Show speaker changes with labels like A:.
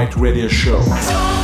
A: Night on Right radio
B: show.